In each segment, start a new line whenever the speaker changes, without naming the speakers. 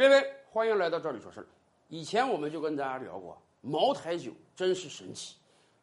各位，欢迎来到这里说事儿。以前我们就跟大家聊过，茅台酒真是神奇。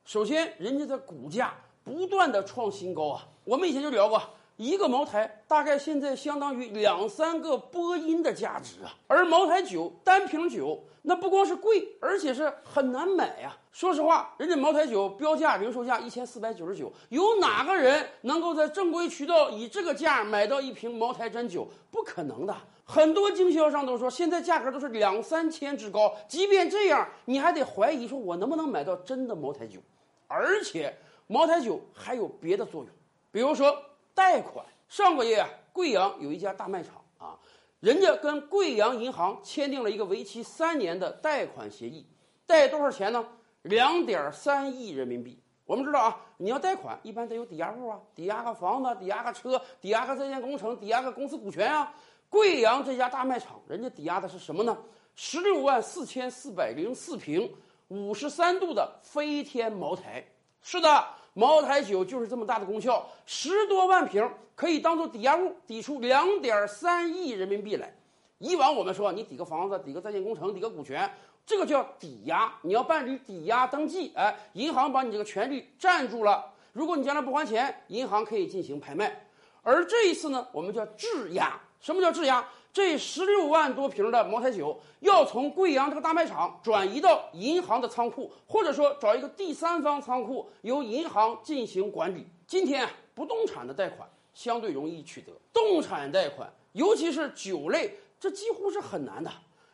首先，人家的股价不断的创新高啊。我们以前就聊过，一个茅台大概现在相当于两三个波音的价值啊。而茅台酒单瓶酒那不光是贵，而且是很难买呀。说实话，人家茅台酒标价零售价一千四百九十九，有哪个人能够在正规渠道以这个价买到一瓶茅台真酒？不可能的。很多经销商都说，现在价格都是两三千之高。即便这样，你还得怀疑说，我能不能买到真的茅台酒？而且，茅台酒还有别的作用，比如说贷款。上个月啊，贵阳有一家大卖场啊，人家跟贵阳银行签订了一个为期三年的贷款协议，贷多少钱呢？两点三亿人民币。我们知道啊，你要贷款，一般得有抵押物啊，抵押个房子，抵押个车，抵押个在建工程，抵押个公司股权啊。贵阳这家大卖场，人家抵押的是什么呢？十六万四千四百零四瓶五十三度的飞天茅台。是的，茅台酒就是这么大的功效，十多万瓶可以当做抵押物，抵出两点三亿人民币来。以往我们说，你抵个房子，抵个在建工程，抵个股权，这个叫抵押。你要办理抵押登记，哎，银行把你这个权利占住了。如果你将来不还钱，银行可以进行拍卖。而这一次呢，我们叫质押。什么叫质押？这十六万多瓶的茅台酒要从贵阳这个大卖场转移到银行的仓库，或者说找一个第三方仓库，由银行进行管理。今天，不动产的贷款相对容易取得，动产贷款，尤其是酒类，这几乎是很难的。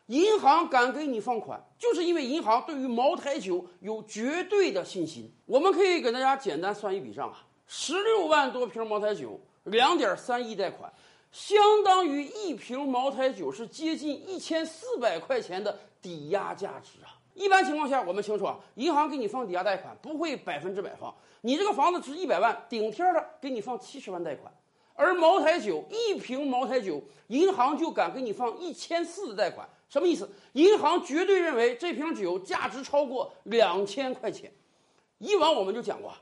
银行敢给你放款，就是因为银行对于茅台酒有绝对的信心。我们可以给大家简单算一笔账啊，十六万多瓶茅台酒，两点三亿贷款。相当于一瓶茅台酒是接近一千四百块钱的抵押价值啊！一般情况下，我们清楚啊，银行给你放抵押贷款不会百分之百放。你这个房子值一百万，顶天的给你放七十万贷款。而茅台酒一瓶茅台酒，银行就敢给你放一千四的贷款，什么意思？银行绝对认为这瓶酒价值超过两千块钱。以往我们就讲过。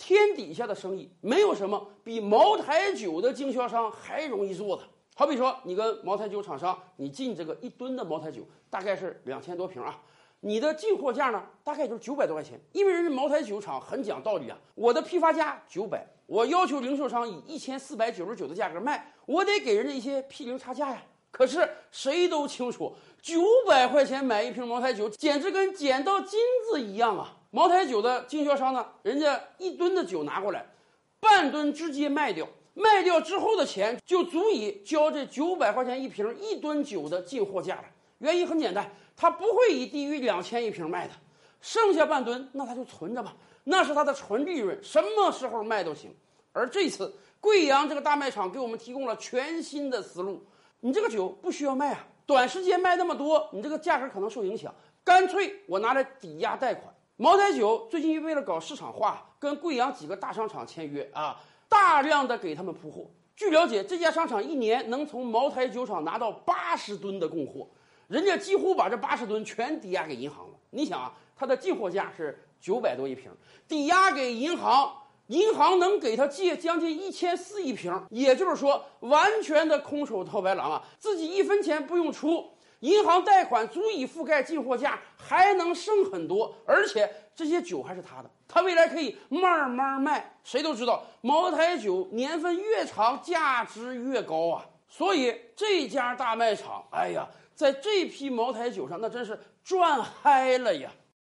天底下的生意没有什么比茅台酒的经销商还容易做的。好比说，你跟茅台酒厂商，你进这个一吨的茅台酒，大概是两千多瓶啊，你的进货价呢，大概就是九百多块钱。因为人家茅台酒厂很讲道理啊，我的批发价九百，我要求零售商以一千四百九十九的价格卖，我得给人家一些批零差价呀。可是谁都清楚，九百块钱买一瓶茅台酒，简直跟捡到金子一样啊！茅台酒的经销商呢，人家一吨的酒拿过来，半吨直接卖掉，卖掉之后的钱就足以交这九百块钱一瓶一吨酒的进货价了。原因很简单，他不会以低于两千一瓶卖的，剩下半吨那他就存着吧，那是他的纯利润，什么时候卖都行。而这次贵阳这个大卖场给我们提供了全新的思路，你这个酒不需要卖啊，短时间卖那么多，你这个价格可能受影响，干脆我拿来抵押贷款。茅台酒最近为了搞市场化，跟贵阳几个大商场签约啊，大量的给他们铺货。据了解，这家商场一年能从茅台酒厂拿到八十吨的供货，人家几乎把这八十吨全抵押给银行了。你想啊，他的进货价是九百多一瓶，抵押给银行，银行能给他借将近一千四一瓶，也就是说，完全的空手套白狼啊，自己一分钱不用出。银行贷款足以覆盖进货价，还能剩很多，而且这些酒还是他的，他未来可以慢慢卖。谁都知道，茅台酒年份越长，价值越高啊。所以这家大卖场，哎呀，在这批茅台酒上，那真是赚嗨了呀。